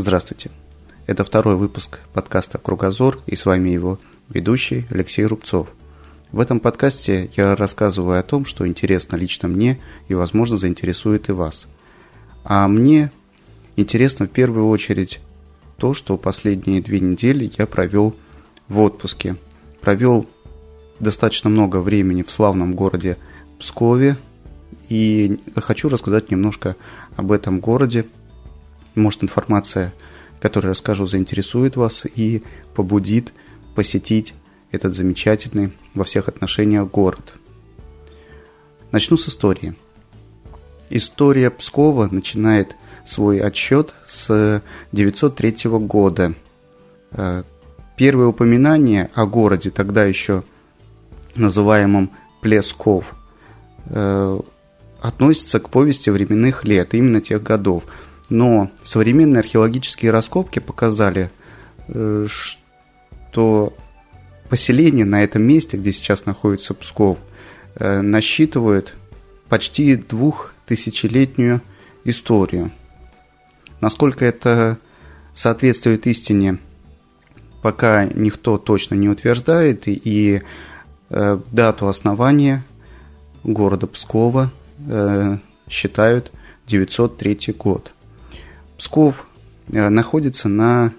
Здравствуйте. Это второй выпуск подкаста «Кругозор» и с вами его ведущий Алексей Рубцов. В этом подкасте я рассказываю о том, что интересно лично мне и, возможно, заинтересует и вас. А мне интересно в первую очередь то, что последние две недели я провел в отпуске. Провел достаточно много времени в славном городе Пскове, и хочу рассказать немножко об этом городе. Может, информация, которую расскажу, заинтересует вас и побудит посетить этот замечательный во всех отношениях город. Начну с истории. История Пскова начинает свой отсчет с 903 года. Э, первое упоминание о городе, тогда еще называемом Плесков, э, относится к повести временных лет, именно тех годов. Но современные археологические раскопки показали, э, что поселение на этом месте, где сейчас находится Псков, э, насчитывает почти двухтысячелетнюю историю. Насколько это соответствует истине, пока никто точно не утверждает, и э, дату основания города Пскова считают 903 год. Псков э, находится на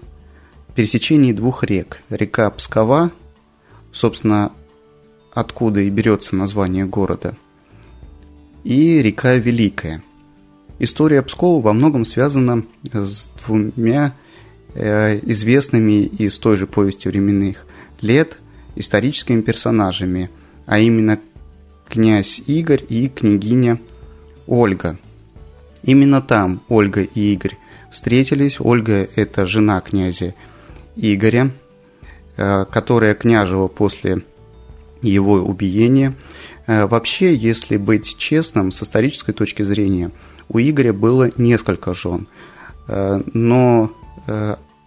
пересечении двух рек. Река Пскова, собственно, откуда и берется название города, и река Великая. История Пскова во многом связана с двумя э, известными из той же повести временных лет историческими персонажами, а именно князь Игорь и княгиня Ольга. Именно там Ольга и Игорь встретились. Ольга – это жена князя Игоря, э, которая княжила после его убиения. Э, вообще, если быть честным, с исторической точки зрения, у Игоря было несколько жен. Э, но,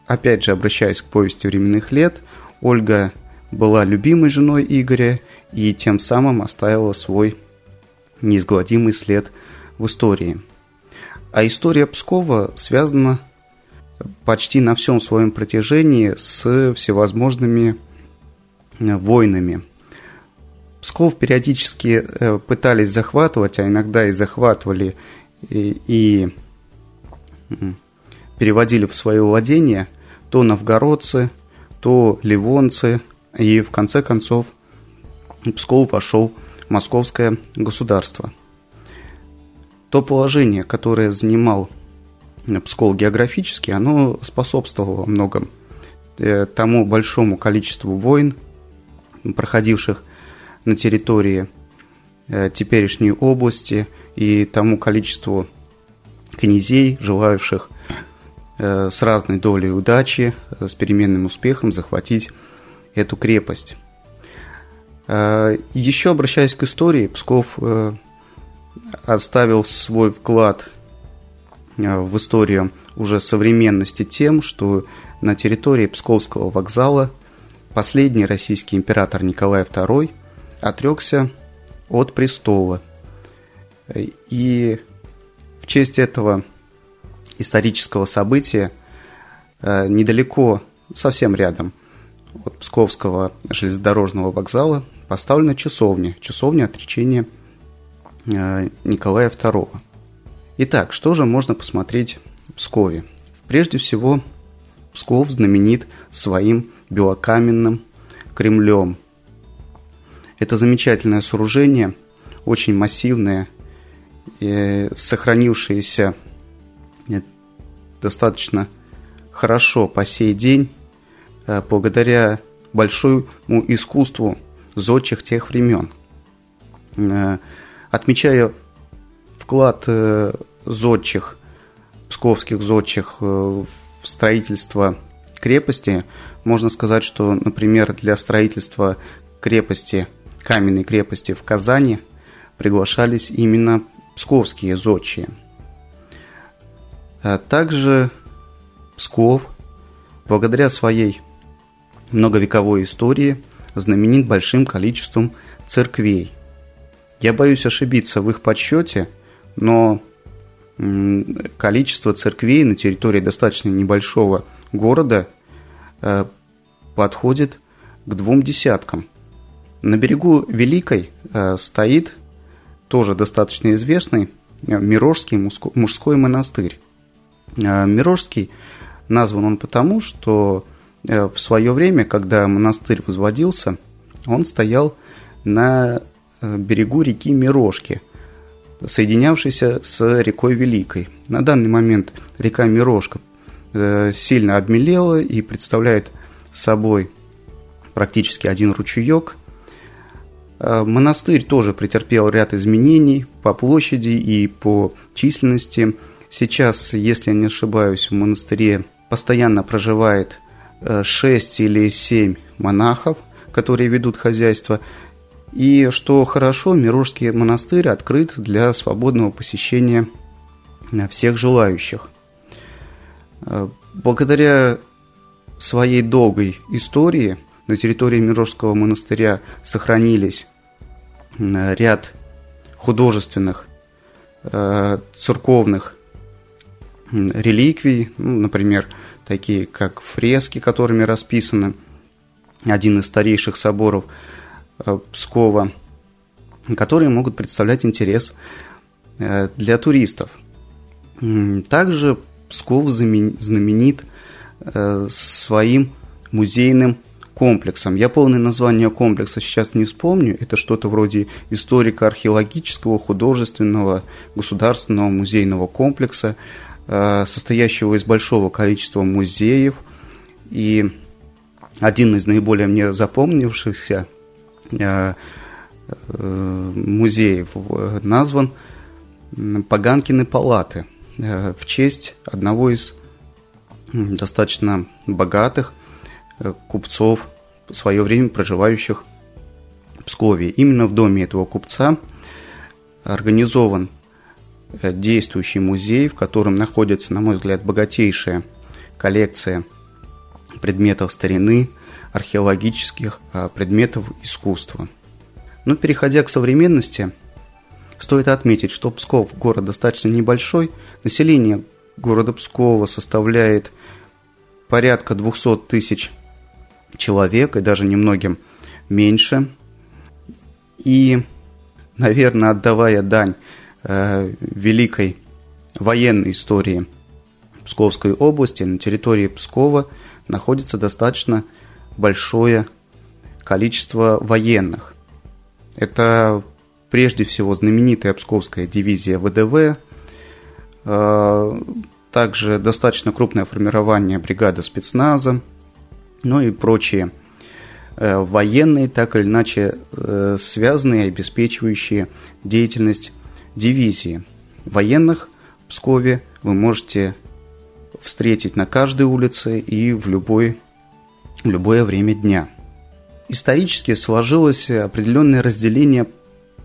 опять же, обращаясь к повести временных лет, Ольга была любимой женой Игоря и тем самым оставила свой неизгладимый след в истории. А история Пскова связана почти на всем своем протяжении с всевозможными э, войнами. Псков периодически э, пытались захватывать, а иногда и захватывали и, и переводили в свое владение то новгородцы, то ливонцы, и в конце концов Псков вошел в московское государство. То положение, которое занимал Псков географически, оно способствовало во многом э, тому большому количеству войн, проходивших на территории э, теперешней области, и тому количеству князей, желающих э, с разной долей удачи, с переменным успехом захватить эту крепость. Э, Еще обращаясь к истории, Псков э, оставил свой вклад э, в историю уже современности тем, что на территории Псковского вокзала последний российский император Николай II отрекся от престола. И в честь этого исторического события недалеко, совсем рядом – от Псковского железнодорожного вокзала поставлена часовня, часовня отречения э, Николая II. Итак, что же можно посмотреть в Пскове? Прежде всего, Псков знаменит своим белокаменным Кремлем. Это замечательное сооружение, очень массивное, э, сохранившееся э, достаточно хорошо по сей день Э, благодаря большому искусству зодчих тех времен. Э, отмечая вклад э, зодчих, псковских зодчих в строительство крепости, можно сказать, что, например, для строительства крепости, каменной крепости в Казани приглашались именно псковские зодчие. Также Псков, благодаря своей многовековой истории знаменит большим количеством церквей. Я боюсь ошибиться в их подсчете, но количество церквей на территории достаточно небольшого города э, подходит к двум десяткам. На берегу Великой э, стоит тоже достаточно известный Мирожский мужской монастырь. Мирожский назван он потому, что в свое время, когда монастырь возводился, он стоял на берегу реки Мирожки – соединявшийся с рекой Великой. На данный момент река Мирошка э, сильно обмелела и представляет собой практически один ручеек. Э, монастырь тоже претерпел ряд изменений по площади и по численности. Сейчас, если я не ошибаюсь, в монастыре постоянно проживает 6 э, или 7 монахов, которые ведут хозяйство. И что хорошо, Мирожский монастырь открыт для свободного посещения всех желающих. Э, благодаря своей долгой истории на территории Мирожского монастыря сохранились ряд художественных, э, церковных реликвий, ну, например, такие как фрески, которыми расписаны один из старейших соборов – Пскова, которые могут представлять интерес э, для туристов. Также Псков знаменит э, своим музейным комплексом. Я полное название комплекса сейчас не вспомню. Это что-то вроде историко-археологического, художественного, государственного музейного комплекса, состоящего из большого количества музеев. И один из наиболее мне запомнившихся Э, э, музеев назван Паганкины палаты э, в честь одного из достаточно богатых купцов в свое время проживающих в Пскове. Именно в доме этого купца организован действующий музей, в котором находится, на мой взгляд, богатейшая коллекция предметов старины – археологических а, предметов искусства. Но переходя к современности, стоит отметить, что Псков город достаточно небольшой, население города Пскова составляет порядка 200 тысяч человек, и даже немногим меньше. И, наверное, отдавая дань э, великой военной истории Псковской области, на территории Пскова находится достаточно большое количество военных. Это прежде всего знаменитая Псковская дивизия ВДВ, э, также достаточно крупное формирование бригады спецназа, ну и прочие э, военные, так или иначе э, связанные обеспечивающие деятельность дивизии. Военных в Пскове вы можете встретить на каждой улице и в любой любое время дня. Исторически сложилось определенное разделение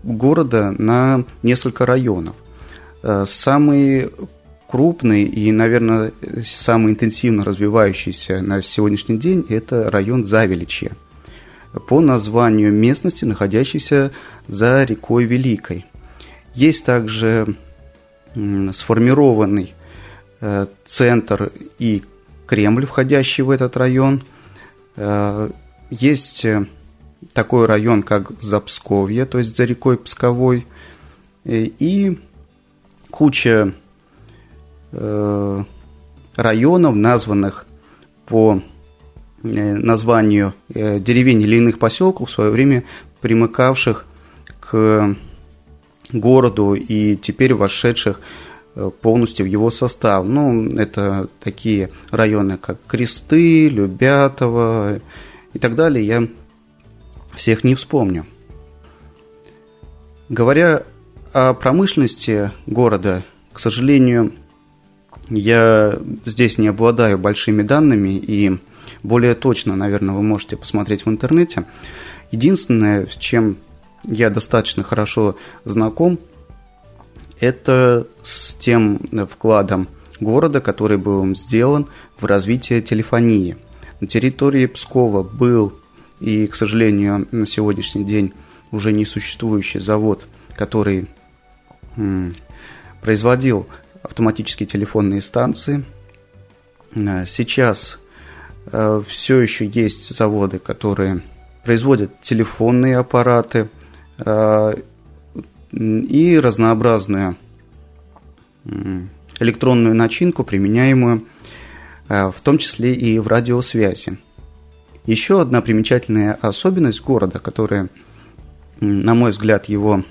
города на несколько районов. Э, самый крупный и, наверное, самый интенсивно развивающийся на сегодняшний день – это район Завеличье, по названию местности, находящейся за рекой Великой. Есть также сформированный э, центр и Кремль, входящий в этот район – есть э, такой район, как Запсковье, то есть за рекой Псковой, э, и куча районов, названных по названию деревень или иных поселков, в свое время примыкавших к городу и теперь вошедших полностью в его состав. Ну, это такие районы, как Кресты, Любятово и так далее. Я всех не вспомню. Говоря о промышленности города, к сожалению, я здесь не обладаю большими данными и более точно, наверное, вы можете посмотреть в интернете. Единственное, с чем я достаточно хорошо знаком, это с тем вкладом города, который был сделан в развитие телефонии. На территории Пскова был и, к сожалению, на сегодняшний день уже не существующий завод, который производил автоматические телефонные станции. Сейчас все еще есть заводы, которые производят телефонные аппараты и разнообразную электронную начинку, применяемую в том числе и в радиосвязи. Еще одна примечательная особенность города, которая, на мой взгляд, его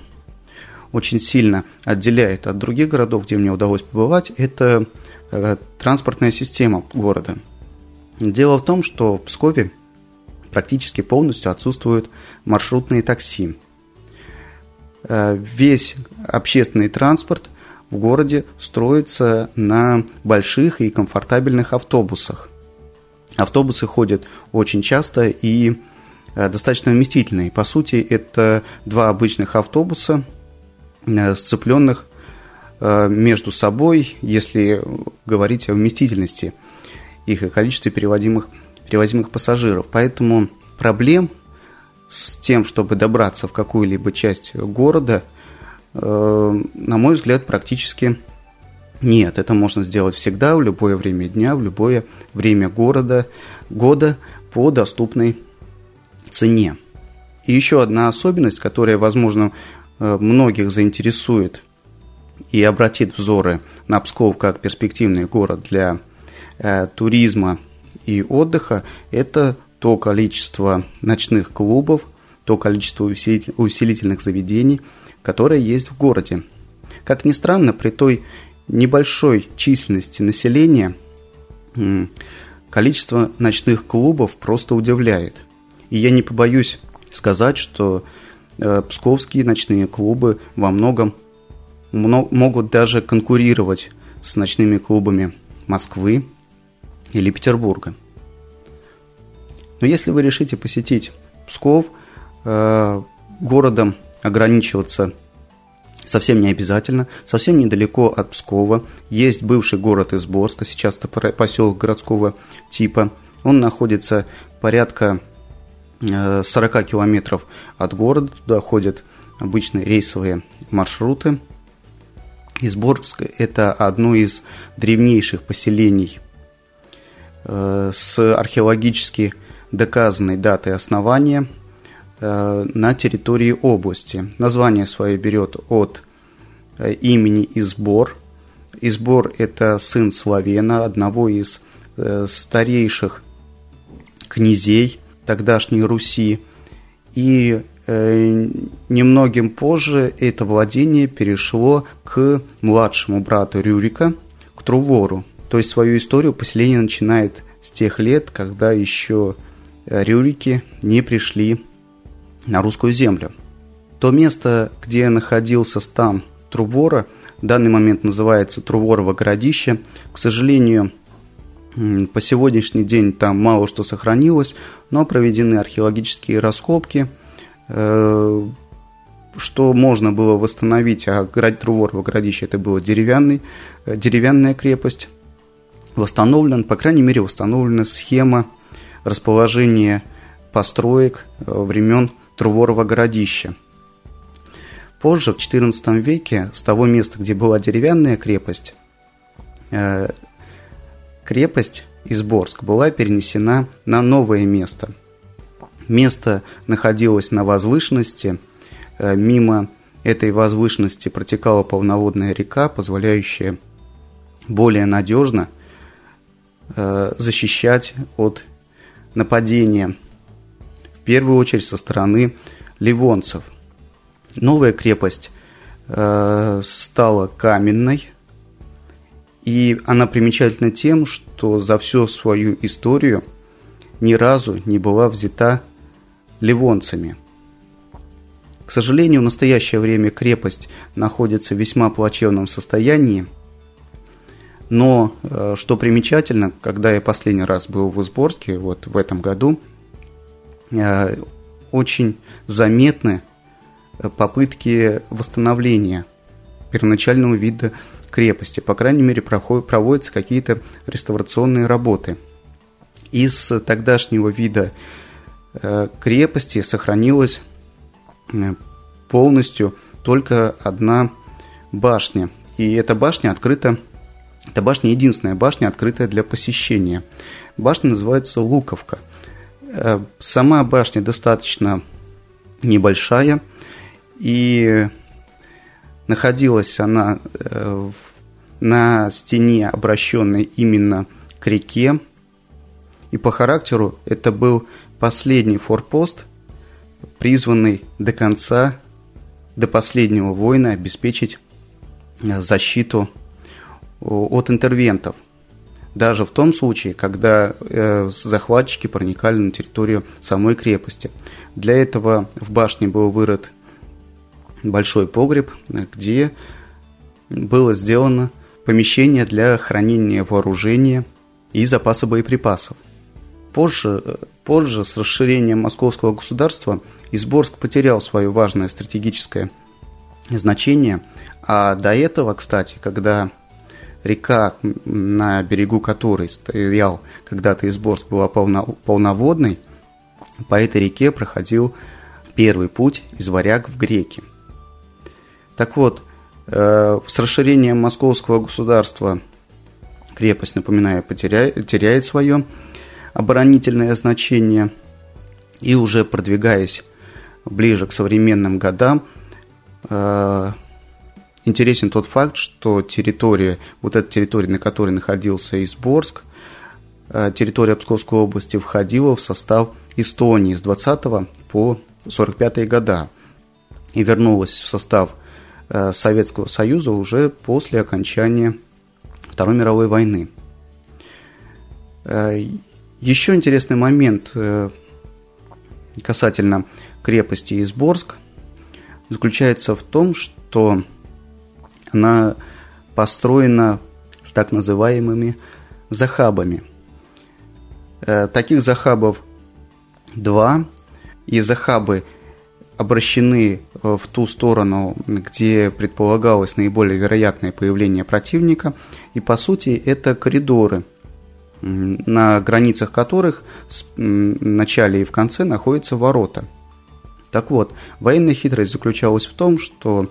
очень сильно отделяет от других городов, где мне удалось побывать, это э, транспортная система города. Дело в том, что в Пскове практически полностью отсутствуют маршрутные такси. Э, весь общественный транспорт в городе строится на больших и комфортабельных автобусах. Автобусы ходят очень часто и э, достаточно вместительные. По сути, это два обычных автобуса, э, сцепленных между собой, если говорить о вместительности их и количестве переводимых, перевозимых пассажиров. Поэтому проблем с тем, чтобы добраться в какую-либо часть города, на мой взгляд, практически нет, это можно сделать всегда, в любое время дня, в любое время города, года по доступной цене. И еще одна особенность, которая, возможно, э, многих заинтересует и обратит взоры на Псков как перспективный город для э, туризма и отдыха, это то количество ночных клубов, то количество усилительных заведений, которое есть в городе. Как ни странно, при той небольшой численности населения количество ночных клубов просто удивляет. И я не побоюсь сказать, что э, псковские ночные клубы во многом могут даже конкурировать с ночными клубами Москвы или Петербурга. Но если вы решите посетить Псков, э, городом ограничиваться совсем не обязательно, совсем недалеко от Пскова. Есть бывший город Изборска, сейчас это поселок городского типа. Он находится порядка 40 э, километров от города, туда ходят обычные рейсовые маршруты. Изборск – это одно из древнейших поселений э, с археологически доказанной датой основания – Э, на территории области. Название свое берет от э, имени Избор. Избор – это сын Славена, одного из э, старейших князей тогдашней Руси. И немногим позже это владение перешло к младшему брату Рюрика, к Трувору. То есть свою историю поселение начинает с тех лет, когда еще Рюрики не пришли на русскую землю. То место, где находился стан Трувора, в данный момент называется Труворово городище. К сожалению, по сегодняшний день там мало что сохранилось, но проведены археологические раскопки, э, что можно было восстановить, а Труворово городище это было деревянный, э, деревянная крепость, восстановлен, по крайней мере, восстановлена схема расположения построек э, времен Труворово городище. Позже, в XIV веке, с того места, где была деревянная крепость, э, крепость Изборск была перенесена на новое место. Место находилось на возвышенности, э, мимо этой возвышенности протекала полноводная река, позволяющая более надежно защищать от нападения первую очередь со стороны ливонцев. Новая крепость э, стала каменной, и она примечательна тем, что за всю свою историю ни разу не была взята ливонцами. К сожалению, в настоящее время крепость находится в весьма плачевном состоянии, но, э, что примечательно, когда я последний раз был в Изборске, вот в этом году, Э, очень заметны попытки восстановления первоначального вида крепости. По крайней мере, проводятся какие-то реставрационные работы. Из тогдашнего вида э, крепости сохранилась э, полностью только одна башня. И эта башня открыта Эта башня единственная башня, открытая для посещения. Башня называется Луковка. Э, сама башня достаточно небольшая, и находилась она э, на стене, обращенной именно к реке, и по характеру это был последний форпост, призванный до конца, до последнего воина обеспечить э, защиту от интервентов. Даже в том случае, когда э, захватчики проникали на территорию самой крепости. Для этого в башне был вырыт большой погреб, где было сделано помещение для хранения вооружения и запаса боеприпасов. Позже, позже с расширением московского государства Изборск потерял свое важное стратегическое значение, а до этого, кстати, когда река, на берегу которой стоял когда-то Изборск, была полноводной, по этой реке проходил первый путь из варяг в греки. Так вот, э, с расширением московского государства крепость, напоминаю, потеряет, теряет свое оборонительное значение и уже продвигаясь ближе к современным годам, э, Интересен тот факт, что территория, вот эта территория, на которой находился Изборск, э, территория Псковской области входила в состав Эстонии с 20 по 45 года и вернулась в состав э, Советского Союза уже после окончания Второй мировой войны. Э, еще интересный момент касательно крепости Изборск заключается в том, что она построена с так называемыми захабами. Э, таких захабов два, и захабы обращены э, в ту сторону, где предполагалось наиболее вероятное появление противника, и по сути это коридоры, на границах которых в начале и в конце находятся ворота. Так вот, военная хитрость заключалась в том, что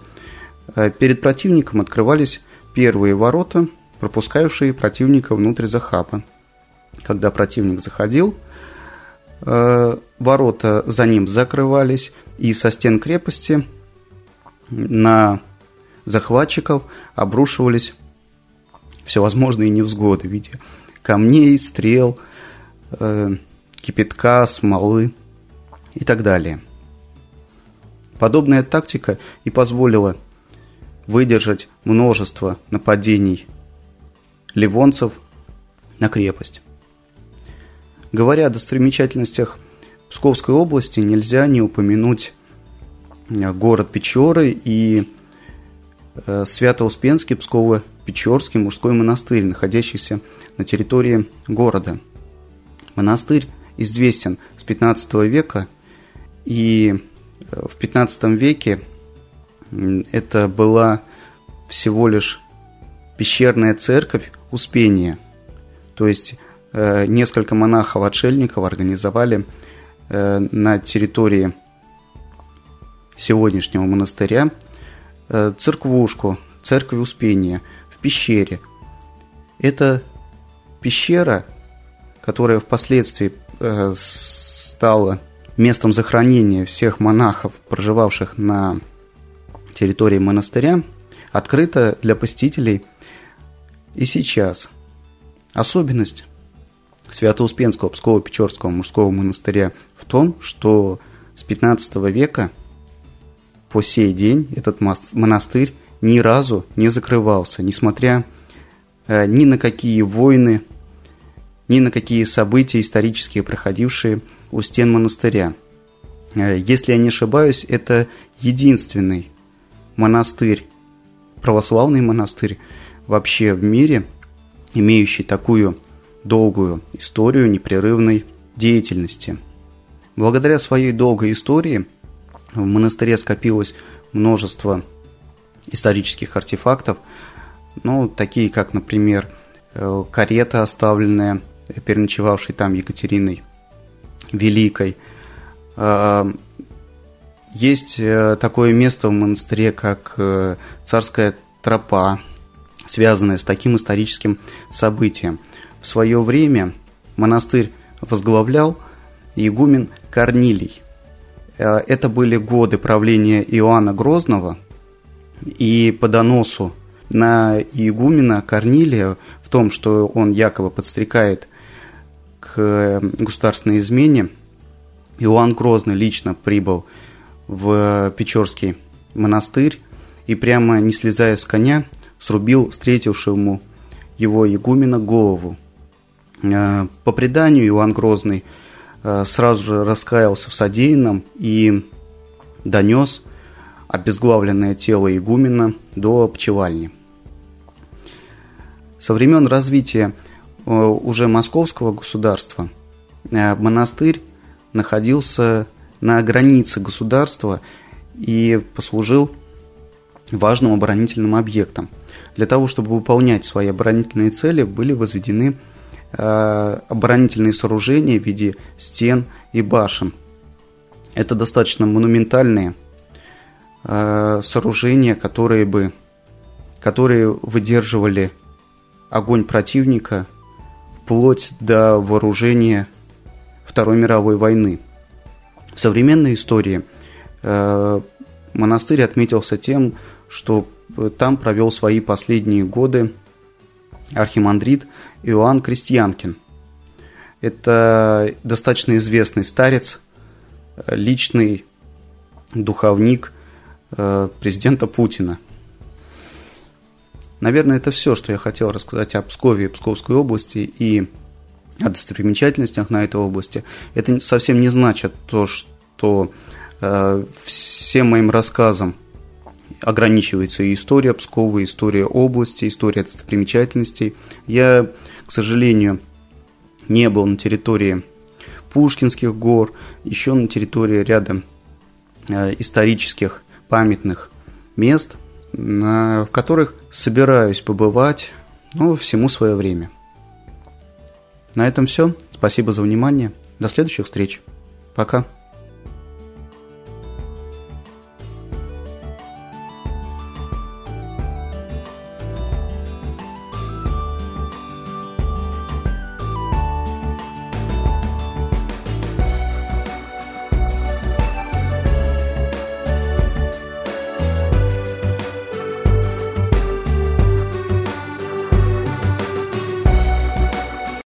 перед противником открывались первые ворота, пропускающие противника внутрь захапа. Когда противник заходил, э, ворота за ним закрывались, и со стен крепости на захватчиков обрушивались всевозможные невзгоды в виде камней, стрел, э, кипятка, смолы и так далее. Подобная тактика и позволила выдержать множество нападений ливонцев на крепость. Говоря о достопримечательностях Псковской области, нельзя не упомянуть э, город Печоры и э, Свято-Успенский Псково-Печорский мужской монастырь, находящийся на территории города. Монастырь известен с 15 века, и э, в 15 веке это была всего лишь пещерная церковь Успения. То есть э, несколько монахов-отшельников организовали э, на территории сегодняшнего монастыря э, церквушку, церковь Успения в пещере. Это пещера, которая впоследствии стала местом захоронения всех монахов, проживавших на территории монастыря открыта для посетителей и сейчас. Особенность Свято-Успенского Псково-Печорского мужского монастыря в том, что с 15 века по сей день этот монастырь ни разу не закрывался, несмотря э, ни на какие войны, ни на какие события исторические, проходившие у стен монастыря. Э, если я не ошибаюсь, это единственный монастырь, православный монастырь вообще в мире, имеющий такую долгую историю непрерывной деятельности. Благодаря своей долгой истории в монастыре скопилось множество исторических артефактов, ну, такие как, например, э, карета, оставленная переночевавшей там Екатериной Великой, э, есть э, такое место в монастыре, как э, царская тропа связанное с таким историческим событием. В свое время монастырь возглавлял игумен Корнилий. Э, это были годы правления Иоанна Грозного, и по доносу на игумена Корнилия в том, что он якобы подстрекает к государственной измене, Иоанн Грозный лично прибыл Печорский монастырь и прямо не слезая с коня срубил встретившему его игумена голову. Э, по преданию Иоанн Грозный э, сразу же раскаялся в содеянном и донес обезглавленное тело игумена до пчевальни. Со времен развития э, уже московского государства монастырь находился на границе государства и послужил важным оборонительным объектом. Для того, чтобы выполнять свои оборонительные цели, были возведены э, оборонительные сооружения в виде стен и башен. Это достаточно монументальные э, сооружения, которые бы которые выдерживали огонь противника вплоть до вооружения Второй мировой войны. В современной истории э, монастырь отметился тем, что там провел свои последние годы архимандрит Иоанн Крестьянкин. Это достаточно известный старец, личный духовник э, президента Путина. Наверное, это все, что я хотел рассказать о Пскове и Псковской области и о достопримечательностях на этой области. Это совсем не значит то, что э, всем моим рассказам ограничивается и история Пскова, и история области, история достопримечательностей. Я, к сожалению, не был на территории Пушкинских гор, еще на территории ряда э, исторических памятных мест, на, в которых собираюсь побывать, ну, всему свое время. На этом все. Спасибо за внимание. До следующих встреч. Пока.